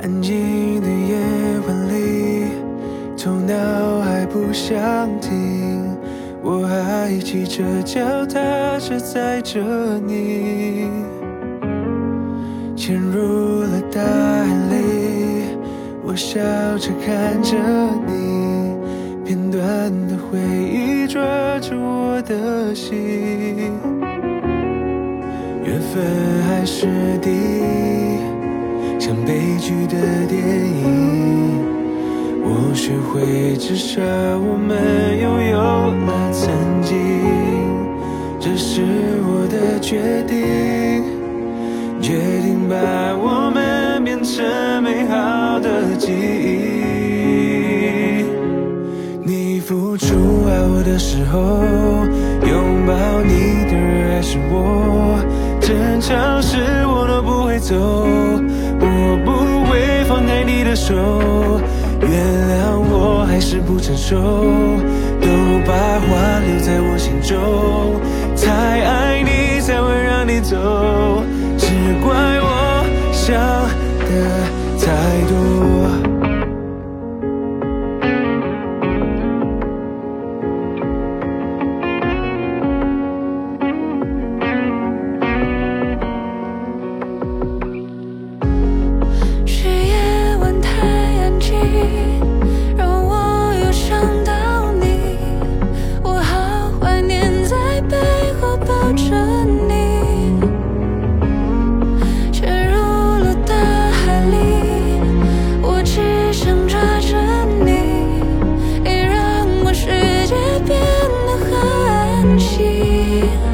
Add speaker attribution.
Speaker 1: 安静的夜晚里头脑还不想停我还骑着脚踏车载着你潜入了大海里我笑着看着你片段的回忆抓住我的心。缘分还是第一剧的电影。我学会，至少我们拥有了曾经，这是我的决定，决定把我们变成美好的记忆。你付出爱我的时候，拥抱你的人还是我，争吵时我都不会走，放开你的手。原谅我还是不成熟，都把话留在我心中。太爱你才会让你走，只怪 you